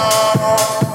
Oh.